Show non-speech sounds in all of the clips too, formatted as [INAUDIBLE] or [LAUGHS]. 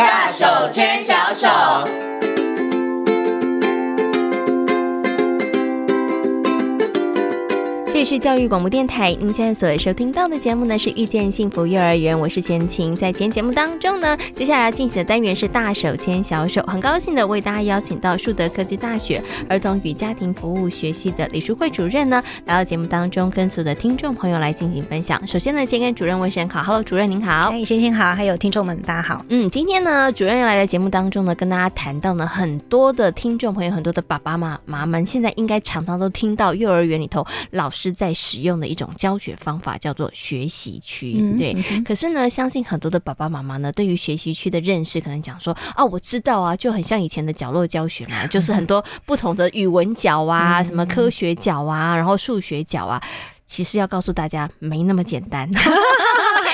大手牵小手。这是教育广播电台，您现在所收听到的节目呢是遇见幸福幼儿园，我是贤琴。在今天节目当中呢，接下来要进行的单元是大手牵小手，很高兴的为大家邀请到树德科技大学儿童与家庭服务学系的李淑慧主任呢来到节目当中，跟所有的听众朋友来进行分享。首先呢，先跟主任问声好，Hello，主任您好，哎，贤琴好，还有听众们大家好。嗯，今天呢，主任要来到节目当中呢，跟大家谈到呢，很多的听众朋友，很多的爸爸妈妈们，现在应该常常都听到幼儿园里头老师。在使用的一种教学方法叫做学习区，对。可是呢，相信很多的爸爸妈妈呢，对于学习区的认识，可能讲说啊，我知道啊，就很像以前的角落教学嘛，就 [LAUGHS] 是很多不同的语文角啊，什么科学角啊，然后数学角啊。其实要告诉大家，没那么简单。[LAUGHS]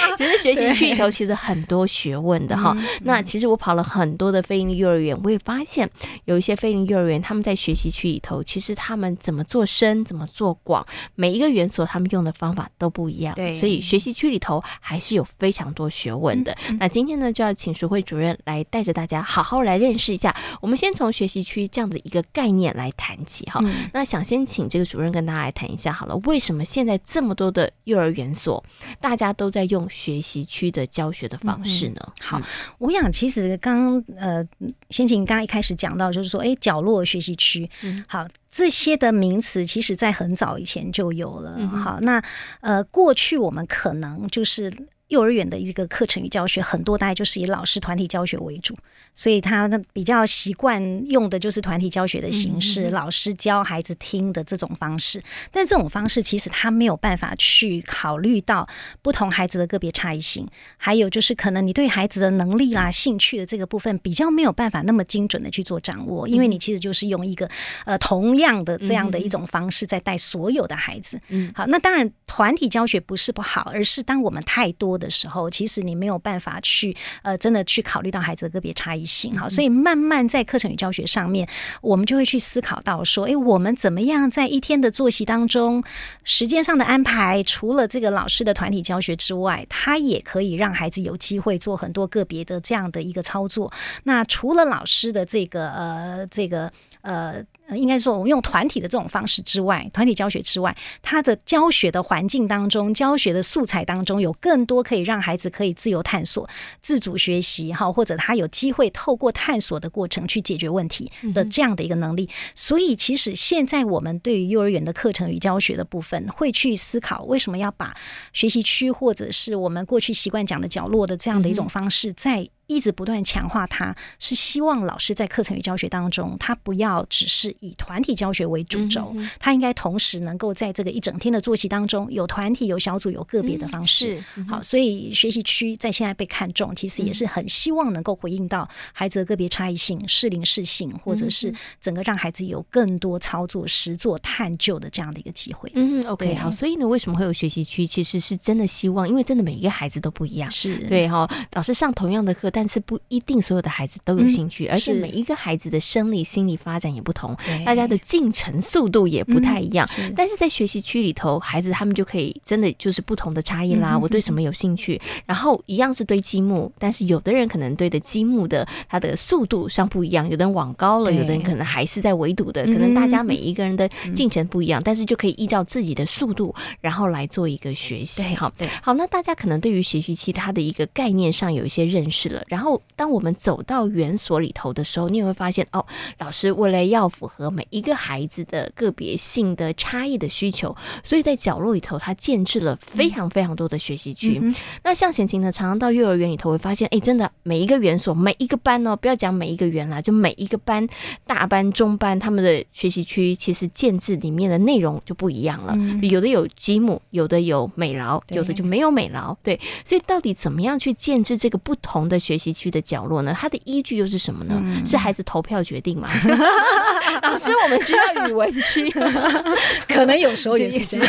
[LAUGHS] 其实学习区里头其实很多学问的哈。那其实我跑了很多的非营利幼儿园，我也发现有一些非营利幼儿园，他们在学习区里头，其实他们怎么做深，怎么做广，每一个园所他们用的方法都不一样。对，所以学习区里头还是有非常多学问的。那今天呢，就要请淑慧主任来带着大家好好来认识一下。我们先从学习区这样的一个概念来谈起哈。那想先请这个主任跟大家来谈一下好了，为什么现在这么多的幼儿园所，大家都在用学习区的教学的方式呢？嗯、好，我想其实刚呃，先前刚刚一开始讲到，就是说，哎，角落学习区，嗯、好，这些的名词，其实在很早以前就有了。嗯、好，那呃，过去我们可能就是幼儿园的一个课程与教学，很多大概就是以老师团体教学为主。所以他比较习惯用的就是团体教学的形式，老师教孩子听的这种方式。但这种方式其实他没有办法去考虑到不同孩子的个别差异性，还有就是可能你对孩子的能力啦、兴趣的这个部分比较没有办法那么精准的去做掌握，因为你其实就是用一个呃同样的这样的一种方式在带所有的孩子。嗯，好，那当然团体教学不是不好，而是当我们太多的时候，其实你没有办法去呃真的去考虑到孩子的个别差异。性哈，所以慢慢在课程与教学上面，我们就会去思考到说，诶，我们怎么样在一天的作息当中，时间上的安排，除了这个老师的团体教学之外，他也可以让孩子有机会做很多个别的这样的一个操作。那除了老师的这个呃，这个呃。应该说，我们用团体的这种方式之外，团体教学之外，他的教学的环境当中，教学的素材当中，有更多可以让孩子可以自由探索、自主学习，哈，或者他有机会透过探索的过程去解决问题的这样的一个能力。所以，其实现在我们对于幼儿园的课程与教学的部分，会去思考为什么要把学习区或者是我们过去习惯讲的角落的这样的一种方式在。一直不断强化它，是希望老师在课程与教学当中，他不要只是以团体教学为主轴，他应该同时能够在这个一整天的作息当中，有团体、有小组、有个别的方式。好，所以学习区在现在被看重，其实也是很希望能够回应到孩子的个别差异性、适龄适性，或者是整个让孩子有更多操作、实作、探究的这样的一个机会。嗯，OK，好。所以呢，为什么会有学习区？其实是真的希望，因为真的每一个孩子都不一样，是对哈。老师上同样的课。但是不一定所有的孩子都有兴趣，嗯、而且每一个孩子的生理心理发展也不同，大家的进程速度也不太一样。嗯、是但是在学习区里头，孩子他们就可以真的就是不同的差异啦。嗯、我对什么有兴趣？嗯、然后一样是堆积木，但是有的人可能堆的积木的它的速度上不一样，有的人往高了，有的人可能还是在围堵的，可能大家每一个人的进程不一样，嗯、但是就可以依照自己的速度，然后来做一个学习。好，对，好，那大家可能对于学习期它的一个概念上有一些认识了。然后，当我们走到园所里头的时候，你也会发现，哦，老师为了要符合每一个孩子的个别性的差异的需求，所以在角落里头，他建置了非常非常多的学习区。嗯、那像贤琴呢，常常到幼儿园里头会发现，哎，真的每一个园所，每一个班哦，不要讲每一个园啦，就每一个班，大班、中班，他们的学习区其实建制里面的内容就不一样了。嗯、有的有积木，有的有美劳，有的就没有美劳。对，所以到底怎么样去建制这个不同的学习区的角落呢？它的依据又是什么呢？嗯、是孩子投票决定吗？[LAUGHS] 老师，我们需要语文区，[LAUGHS] 可能有时候也是这样。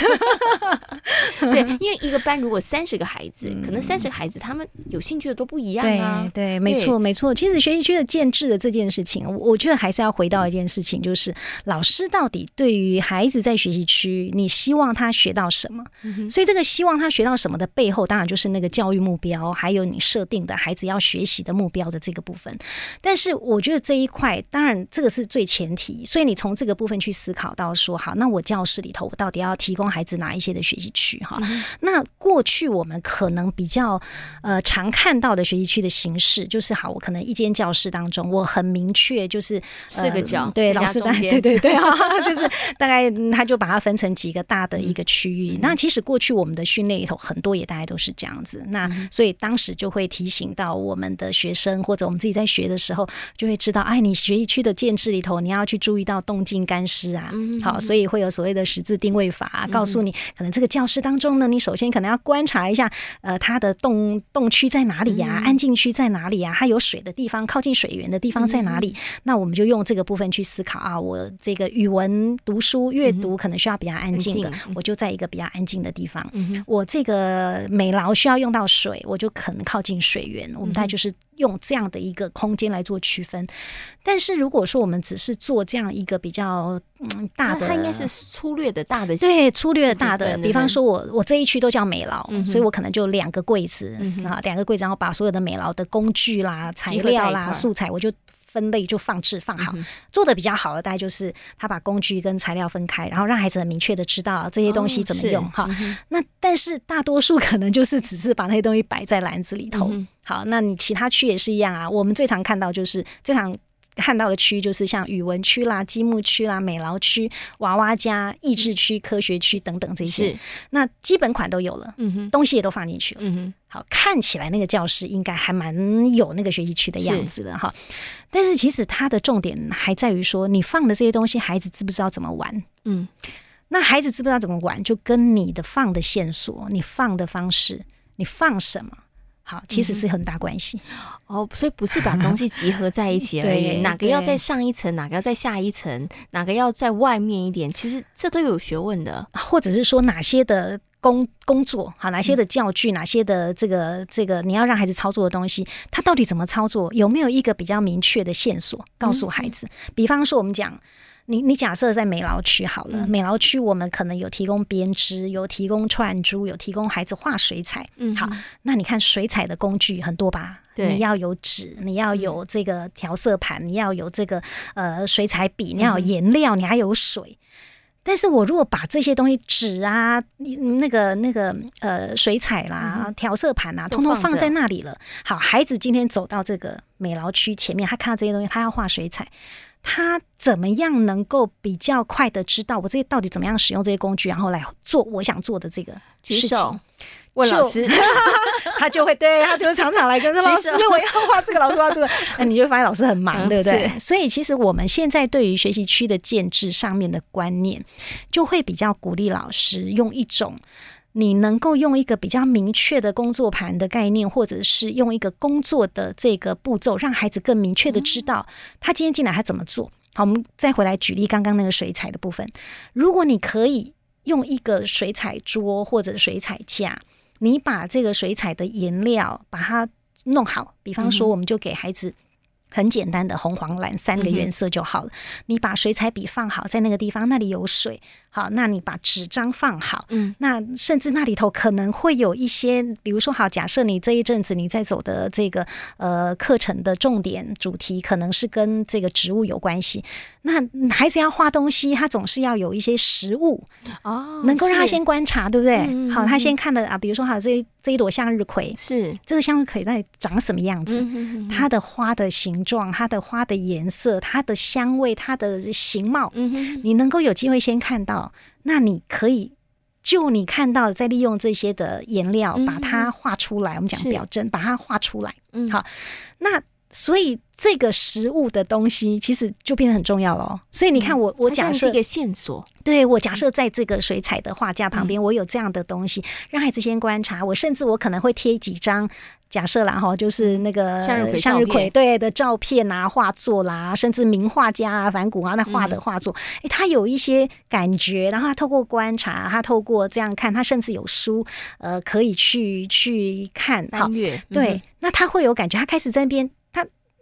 [LAUGHS] 对，因为一个班如果三十个孩子，嗯、可能三十个孩子他们有兴趣的都不一样啊。对，对，没错，没错。其实学习区的建制的这件事情，我觉得还是要回到一件事情，就是老师到底对于孩子在学习区，你希望他学到什么？嗯、所以这个希望他学到什么的背后，当然就是那个教育目标，还有你设定的孩子要学。学习的目标的这个部分。但是我觉得这一块，当然这个是最前提，所以你从这个部分去思考到说，好，那我教室里头我到底要提供孩子哪一些的学习区？哈、嗯，那过去我们可能比较呃常看到的学习区的形式，就是好，我可能一间教室当中，我很明确就是四个角，呃、对，老师对对对对，[LAUGHS] 就是大概他就把它分成几个大的一个区域。嗯、那其实过去我们的训练里头很多也大概都是这样子。那所以当时就会提醒到我们的学生，或者我们自己在学的时候，就会知道，哎，你学习区的建制里头，你要去注意到动静干湿啊。好，所以会有所谓的十字定位法，告诉你可能这个教室当中呢，你首先可能要观察一下，呃，它的动动区在哪里呀？安静区在哪里呀？它有水的地方，靠近水源的地方在哪里？那我们就用这个部分去思考啊，我这个语文读书阅读可能需要比较安静的，我就在一个比较安静的地方。我这个美劳需要用到水，我就可能靠近水源。我们大概就是用这样的一个空间来做区分。但是如果说我们只是做这样一个比较嗯大的，它应该是粗略的大的，对，粗略的大的。比方说我我这一区都叫美劳，嗯、所以我可能就两个柜子啊，两、嗯、个柜子，然后把所有的美劳的工具啦、材料啦、素材，我就。分类就放置放好，嗯、做的比较好的大概就是他把工具跟材料分开，然后让孩子很明确的知道这些东西怎么用哈。哦嗯、那但是大多数可能就是只是把那些东西摆在篮子里头。嗯、好，那你其他区也是一样啊。我们最常看到就是最常。看到的区就是像语文区啦、积木区啦、美劳区、娃娃家、益智区、科学区等等这些，那基本款都有了，嗯哼，东西也都放进去了，嗯哼，好，看起来那个教室应该还蛮有那个学习区的样子的哈。但是其实它的重点还在于说，你放的这些东西，孩子知不知道怎么玩？嗯，那孩子知不知道怎么玩，就跟你的放的线索、你放的方式、你放什么。好，其实是很大关系、嗯、哦，所以不是把东西集合在一起而已，[LAUGHS] 哪个要在上一层，哪个要在下一层，哪个要在外面一点，其实这都有学问的，或者是说哪些的工工作，好，哪些的教具，嗯、哪些的这个这个你要让孩子操作的东西，他到底怎么操作，有没有一个比较明确的线索告诉孩子？嗯、比方说，我们讲。你你假设在美劳区好了，嗯、美劳区我们可能有提供编织，有提供串珠，有提供孩子画水彩。嗯，好，那你看水彩的工具很多吧？对，你要有纸，你要有这个调色盘，你要有这个呃水彩笔，你要有颜料，你还有水。但是我如果把这些东西纸啊，那个那个呃水彩啦、调色盘啊，通通放在那里了，好，孩子今天走到这个美劳区前面，他看到这些东西，他要画水彩。他怎么样能够比较快的知道我这些到底怎么样使用这些工具，然后来做我想做的这个事情？问老师，[LAUGHS] 他就会对他就会常常来跟说老师，我要画这个，老师画这个，那你就发现老师很忙，对不对？所以其实我们现在对于学习区的建制上面的观念，就会比较鼓励老师用一种。你能够用一个比较明确的工作盘的概念，或者是用一个工作的这个步骤，让孩子更明确的知道他今天进来他怎么做。好，我们再回来举例刚刚那个水彩的部分。如果你可以用一个水彩桌或者水彩架，你把这个水彩的颜料把它弄好，比方说，我们就给孩子。很简单的红黄蓝三个颜色就好了。嗯、你把水彩笔放好在那个地方，那里有水。好，那你把纸张放好。嗯，那甚至那里头可能会有一些，比如说，好，假设你这一阵子你在走的这个呃课程的重点主题可能是跟这个植物有关系。那孩子要画东西，他总是要有一些实物哦，能够让他先观察，对不对？嗯、好，他先看的啊，比如说，好，这这一朵向日葵是这个向日葵，那长什么样子？嗯、哼哼它的花的形状、它的花的颜色、它的香味、它的形貌，嗯、哼你能够有机会先看到，那你可以就你看到，再利用这些的颜料把它画出来。嗯、我们讲表征，把它画出来。嗯，好，那。所以这个实物的东西其实就变得很重要了。所以你看我，我我假设一个线索，对，我假设在这个水彩的画架旁边，我有这样的东西，让孩子先观察。我甚至我可能会贴几张。假设啦哈，就是那个向日葵对的照片啊、画作啦，甚至名画家啊、梵谷啊那画的画作，哎、嗯，他有一些感觉，然后他透过观察，他透过这样看，他甚至有书呃可以去去看哈。阅对，嗯、那他会有感觉，他开始在那边，他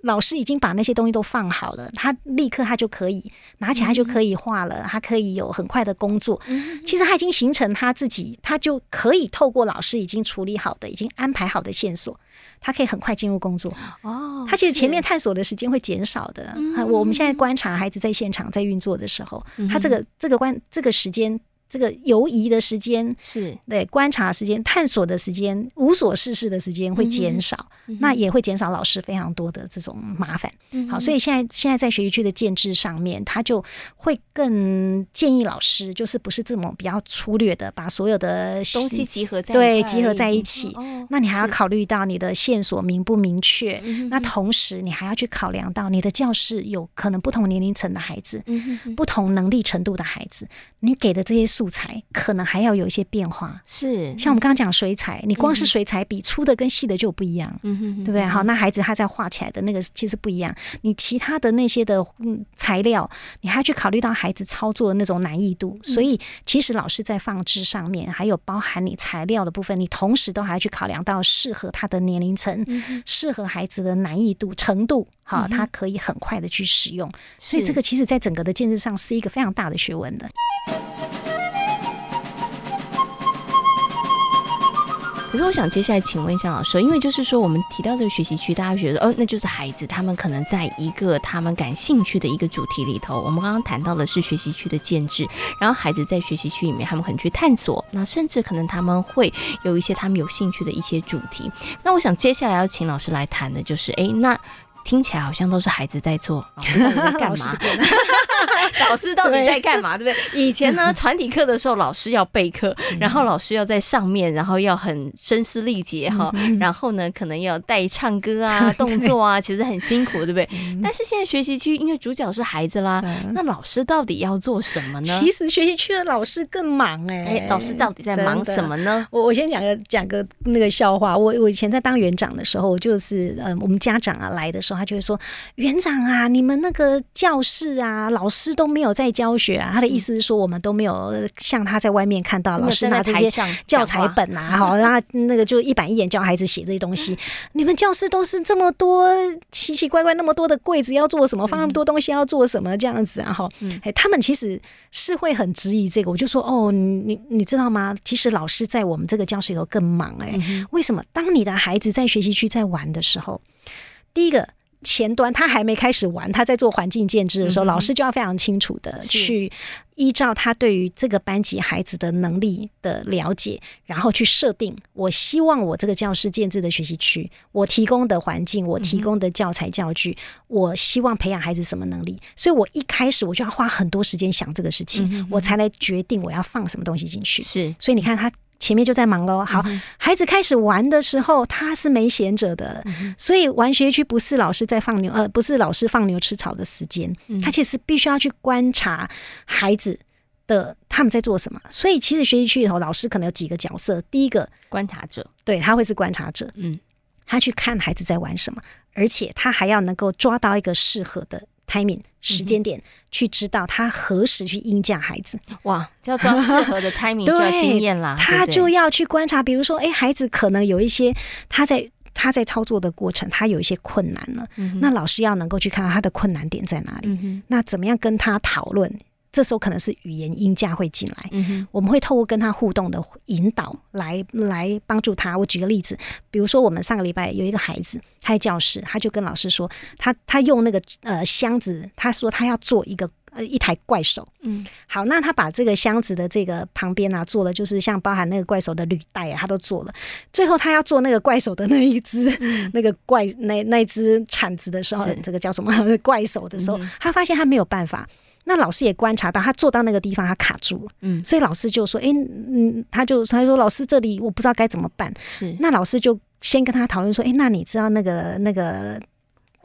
老师已经把那些东西都放好了，他立刻他就可以拿起来就可以画了，他可以有很快的工作。其实他已经形成他自己，他就可以透过老师已经处理好的、已经安排好的线索。他可以很快进入工作哦，他其实前面探索的时间会减少的。我我们现在观察孩子在现场在运作的时候，他这个这个关这个时间。这个游移的时间是。对观察时间、探索的时间、无所事事的时间会减少，嗯、那也会减少老师非常多的这种麻烦。嗯、好，所以现在现在在学习区的建制上面，他就会更建议老师，就是不是这么比较粗略的把所有的东西集合在对集合在一起。哦、那你还要考虑到你的线索明不明确？是那同时你还要去考量到你的教室有可能不同年龄层的孩子，嗯、不同能力程度的孩子，你给的这些素材可能还要有一些变化，是像我们刚刚讲水彩，你光是水彩笔粗的跟细的就不一样，嗯哼，对不对？好，那孩子他在画起来的那个其实不一样，你其他的那些的嗯材料，你还要去考虑到孩子操作的那种难易度，所以其实老师在放置上面，还有包含你材料的部分，你同时都还要去考量到适合他的年龄层，适合孩子的难易度程度，好，他可以很快的去使用，所以这个其实在整个的建设上是一个非常大的学问的。可是我想接下来请问一下老师，因为就是说我们提到这个学习区，大家觉得哦，那就是孩子他们可能在一个他们感兴趣的一个主题里头。我们刚刚谈到的是学习区的建制，然后孩子在学习区里面，他们很去探索，那甚至可能他们会有一些他们有兴趣的一些主题。那我想接下来要请老师来谈的就是，哎，那。听起来好像都是孩子在做，老师到底在干嘛？[LAUGHS] 老师到底在干嘛？对不对？以前呢，团体课的时候，老师要备课，然后老师要在上面，然后要很声嘶力竭哈，然后呢，可能要带唱歌啊、[LAUGHS] 动作啊，其实很辛苦，对不对？但是现在学习区，因为主角是孩子啦，那老师到底要做什么呢？其实学习区的老师更忙哎，哎老师到底在忙什么呢？我我先讲个讲个那个笑话。我我以前在当园长的时候，就是嗯，我们家长啊来的时候。他就会说：“园长啊，你们那个教室啊，老师都没有在教学啊。”他的意思是说，我们都没有像他在外面看到老师拿这些教材本啊，好，然后那个就一板一眼教孩子写这些东西。[LAUGHS] 你们教室都是这么多奇奇怪怪那么多的柜子要做什么？放那么多东西要做什么？这样子啊，哈，哎，他们其实是会很质疑这个。我就说：“哦，你你知道吗？其实老师在我们这个教室里头更忙哎、欸。为什么？当你的孩子在学习区在玩的时候，第一个。”前端他还没开始玩，他在做环境建制的时候，嗯、老师就要非常清楚的去依照他对于这个班级孩子的能力的了解，然后去设定。我希望我这个教室建制的学习区，我提供的环境，我提供的教材教具，嗯、我希望培养孩子什么能力。所以我一开始我就要花很多时间想这个事情，嗯、我才来决定我要放什么东西进去。是，所以你看他。前面就在忙喽。好，嗯、孩子开始玩的时候，他是没闲着的，嗯、所以玩学区不是老师在放牛，呃，不是老师放牛吃草的时间。嗯、他其实必须要去观察孩子的他们在做什么。所以其实学习区里头，老师可能有几个角色。第一个观察者，对，他会是观察者。嗯，他去看孩子在玩什么，而且他还要能够抓到一个适合的。Timing 时间点，去知道他何时去应教孩子。哇，要抓适合的 [LAUGHS] timing 就要经验啦。他就要去观察，比如说，哎，孩子可能有一些他在他在操作的过程，他有一些困难了。嗯、那老师要能够去看到他的困难点在哪里。嗯、那怎么样跟他讨论？这时候可能是语言音价会进来，嗯、我们会透过跟他互动的引导来来帮助他。我举个例子，比如说我们上个礼拜有一个孩子，他在教室，他就跟老师说，他他用那个呃箱子，他说他要做一个呃一台怪手。嗯，好，那他把这个箱子的这个旁边啊做了，就是像包含那个怪手的履带啊，他都做了。最后他要做那个怪手的那一只、嗯、[LAUGHS] 那个怪那那只铲子的时候，这个叫什么 [LAUGHS] 怪手的时候，嗯、他发现他没有办法。那老师也观察到，他坐到那个地方，他卡住了。嗯，所以老师就说：“哎，嗯，他就他说，老师这里我不知道该怎么办。”是，那老师就先跟他讨论说：“哎，那你知道那个那个？”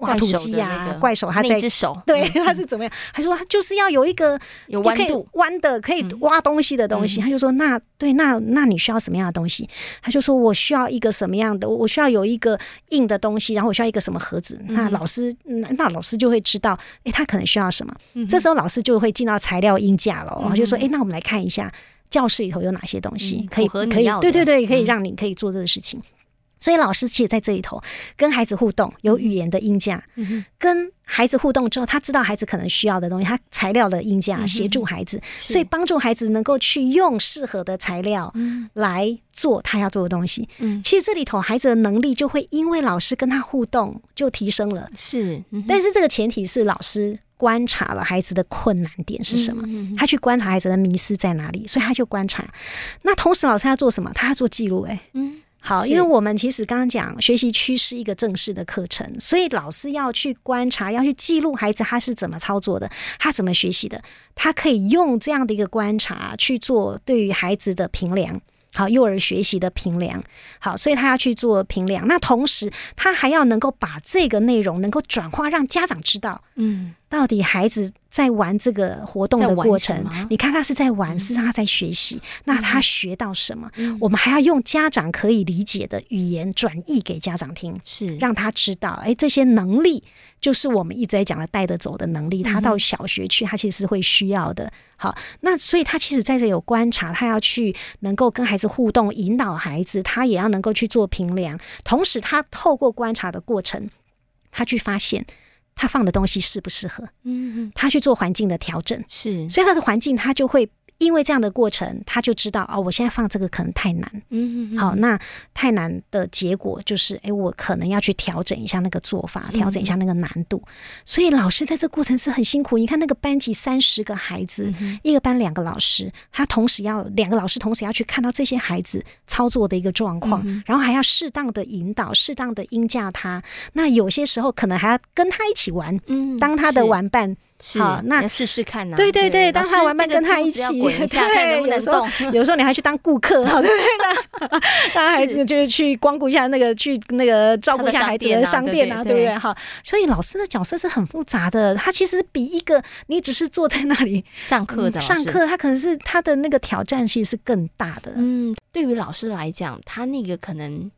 挖土机啊，怪手，他在一只手，对，[LAUGHS] 他是怎么样？他说他就是要有一个有弯度、弯的可以挖东西的东西。他就说那对，那那你需要什么样的东西？他就说我需要一个什么样的？我需要有一个硬的东西，然后我需要一个什么盒子？那老师，那老师就会知道，哎，他可能需要什么？这时候老师就会进到材料音架了，然后就说，哎，那我们来看一下教室里头有哪些东西可以可以，对对对，可以让你可以做这个事情。所以老师其实在这里头跟孩子互动，有语言的音架，嗯、跟孩子互动之后，他知道孩子可能需要的东西，他材料的音架协助孩子，嗯、所以帮助孩子能够去用适合的材料来做他要做的东西。嗯，其实这里头孩子的能力就会因为老师跟他互动就提升了。是，嗯、但是这个前提是老师观察了孩子的困难点是什么，嗯、他去观察孩子的迷失在哪里，所以他就观察。那同时老师要做什么？他要做记录。哎，嗯。好，因为我们其实刚刚讲学习区是一个正式的课程，所以老师要去观察，要去记录孩子他是怎么操作的，他怎么学习的，他可以用这样的一个观察去做对于孩子的评量。好，幼儿学习的评量，好，所以他要去做评量。那同时，他还要能够把这个内容能够转化，让家长知道，嗯，到底孩子在玩这个活动的过程，你看他是在玩，是他在学习。嗯、那他学到什么？嗯、我们还要用家长可以理解的语言转译给家长听，是让他知道，哎，这些能力就是我们一直在讲的带得走的能力。他到小学去，他其实是会需要的。好，那所以他其实在这有观察，他要去能够跟孩子互动，引导孩子，他也要能够去做评量。同时，他透过观察的过程，他去发现他放的东西适不适合，嗯嗯，他去做环境的调整，是，所以他的环境他就会。因为这样的过程，他就知道哦，我现在放这个可能太难。嗯嗯。好，那太难的结果就是，哎，我可能要去调整一下那个做法，调整一下那个难度。嗯、所以老师在这过程是很辛苦。你看那个班级三十个孩子，嗯、一个班两个老师，他同时要两个老师同时要去看到这些孩子操作的一个状况，嗯、然后还要适当的引导，适当的应价他。那有些时候可能还要跟他一起玩，嗯，当他的玩伴。是好，那试试看呐。对对对，当他玩伴跟他一起，[LAUGHS] 对，有时候 [LAUGHS] 有时候你还去当顾客，[LAUGHS] 对不对？那孩子就是去光顾一下那个，去那个照顾一下孩子的商店啊，对不对？哈，所以老师的角色是很复杂的，他其实比一个你只是坐在那里上课的上课，他可能是他的那个挑战性是更大的。嗯，对于老师来讲，他那个可能。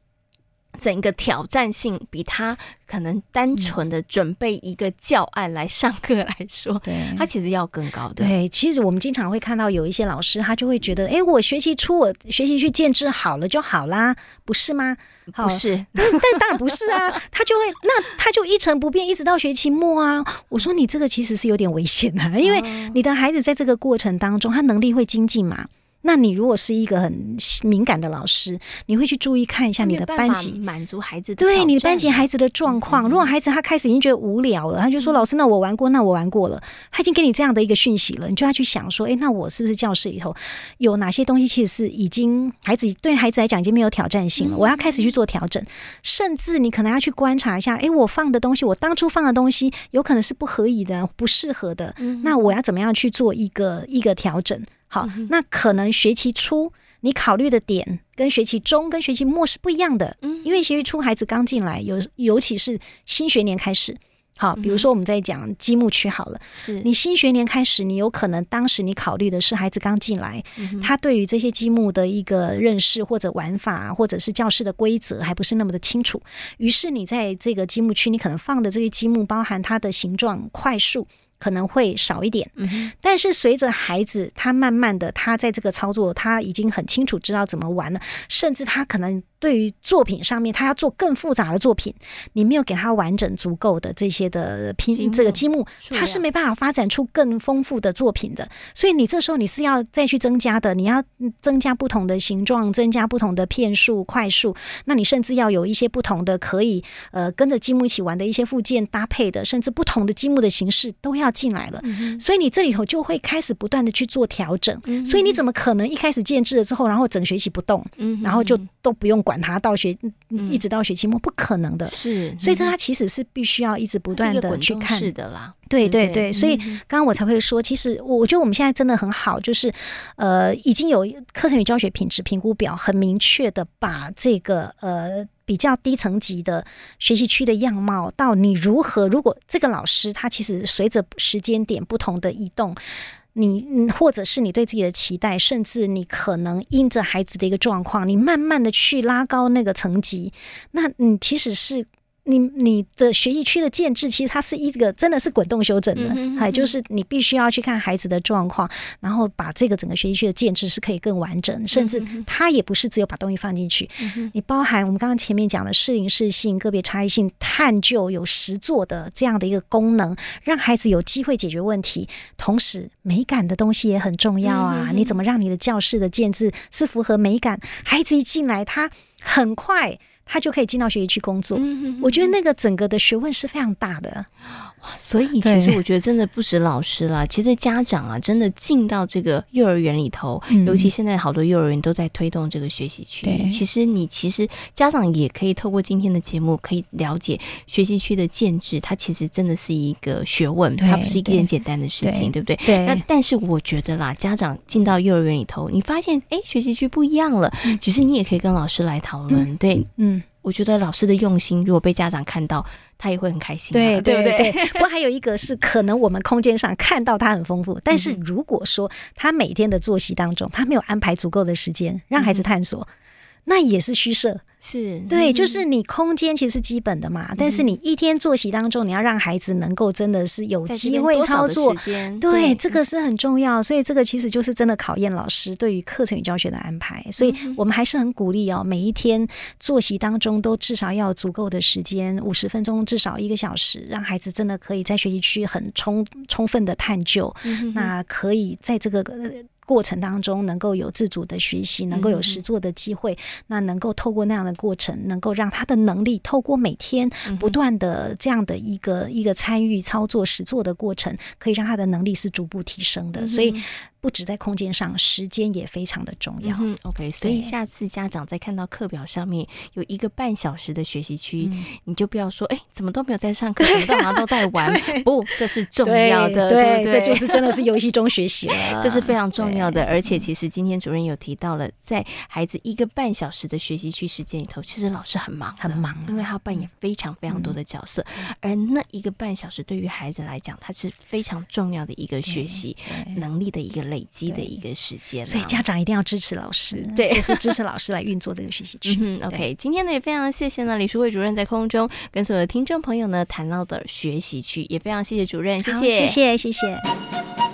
整个挑战性比他可能单纯的准备一个教案来上课来说，对，他其实要更高的。对，其实我们经常会看到有一些老师，他就会觉得，哎，我学期初我学习去建制好了就好啦，不是吗？不是，但但当然不是啊，[LAUGHS] 他就会那他就一成不变，一直到学期末啊。我说你这个其实是有点危险的，因为你的孩子在这个过程当中，他能力会精进嘛。那你如果是一个很敏感的老师，你会去注意看一下你的班级，满足孩子的对你的班级孩子的状况。如果孩子他开始已经觉得无聊了，他就说：“老师，那我玩过，那我玩过了。”他已经给你这样的一个讯息了，你就要去想说：“诶，那我是不是教室里头有哪些东西其实是已经孩子对孩子来讲已经没有挑战性了？我要开始去做调整，甚至你可能要去观察一下：诶，我放的东西，我当初放的东西有可能是不合宜的、不适合的，那我要怎么样去做一个一个调整？”好，那可能学期初你考虑的点跟学期中跟学期末是不一样的，嗯，因为学期初孩子刚进来，尤尤其是新学年开始，好，比如说我们在讲积木区好了，是。你新学年开始，你有可能当时你考虑的是孩子刚进来，他对于这些积木的一个认识或者玩法，或者是教室的规则还不是那么的清楚，于是你在这个积木区，你可能放的这些积木包含它的形状、块数。可能会少一点，但是随着孩子他慢慢的，他在这个操作，他已经很清楚知道怎么玩了，甚至他可能。对于作品上面，他要做更复杂的作品，你没有给他完整足够的这些的拼这个积木，他是没办法发展出更丰富的作品的。所以你这时候你是要再去增加的，你要增加不同的形状，增加不同的片数、块数。那你甚至要有一些不同的可以呃跟着积木一起玩的一些附件搭配的，甚至不同的积木的形式都要进来了。嗯、所以你这里头就会开始不断的去做调整。嗯、所以你怎么可能一开始建制了之后，然后整学期不动，嗯、然后就都不用管？管他到学，一直到学期末，不可能的。是，所以这他其实是必须要一直不断的去看是的啦。对对对，所以刚刚我才会说，其实我我觉得我们现在真的很好，就是呃，已经有课程与教学品质评估表，很明确的把这个呃比较低层级的学习区的样貌，到你如何，如果这个老师他其实随着时间点不同的移动。你，或者是你对自己的期待，甚至你可能因着孩子的一个状况，你慢慢的去拉高那个层级，那你其实是你你的学习区的建制，其实它是一个真的是滚动修整的，还、嗯嗯、就是你必须要去看孩子的状况，然后把这个整个学习区的建制是可以更完整，甚至它也不是只有把东西放进去，嗯、你包含我们刚刚前面讲的适应适性、个别差异性探究、有实作的这样的一个功能，让孩子有机会解决问题，同时美感的东西也很重要啊！嗯、你怎么让你的教室的建制是符合美感？孩子一进来，他很快。他就可以进到学习区工作。嗯，我觉得那个整个的学问是非常大的。哇，所以其实我觉得真的不止老师啦，其实家长啊，真的进到这个幼儿园里头，嗯、尤其现在好多幼儿园都在推动这个学习区。其实你其实家长也可以透过今天的节目，可以了解学习区的建制，它其实真的是一个学问，它不是一件简单的事情，对，对，对不对？对。那但是我觉得啦，家长进到幼儿园里头，你发现哎，学习区不一样了，嗯、其实你也可以跟老师来讨论。嗯、对，嗯，我觉得老师的用心，如果被家长看到。他也会很开心，啊，对对不对？[LAUGHS] 不过还有一个是，可能我们空间上看到他很丰富，但是如果说他每天的作息当中，他没有安排足够的时间让孩子探索，那也是虚设。是对，就是你空间其实是基本的嘛，嗯、但是你一天作息当中，你要让孩子能够真的是有机会操作，对，对，这个是很重要。所以这个其实就是真的考验老师对于课程与教学的安排。所以我们还是很鼓励哦，每一天作息当中都至少要有足够的时间，五十分钟至少一个小时，让孩子真的可以在学习区很充充分的探究。嗯、那可以在这个。过程当中能够有自主的学习，能够有实作的机会，嗯、那能够透过那样的过程，能够让他的能力透过每天不断的这样的一个、嗯、一个参与操作实作的过程，可以让他的能力是逐步提升的，嗯、所以。不止在空间上，时间也非常的重要。嗯，OK，所以下次家长在看到课表上面有一个半小时的学习区，嗯、你就不要说，哎，怎么都没有在上课，怎么都好像都在玩。[LAUGHS] 不，这是重要的，对，这就是真的是游戏中学习了，这是非常重要的。而且，其实今天主任有提到了，在孩子一个半小时的学习区时间里头，其实老师很忙，很忙，因为他要扮演非常非常多的角色。嗯、而那一个半小时对于孩子来讲，他是非常重要的一个学习能力的一个。累积的一个时间，所以家长一定要支持老师，对，就是支持老师来运作这个学习区。嗯，OK，今天呢也非常谢谢呢李淑慧主任在空中跟所有的听众朋友呢谈到的学习区，也非常谢谢主任，谢谢，谢谢，谢谢。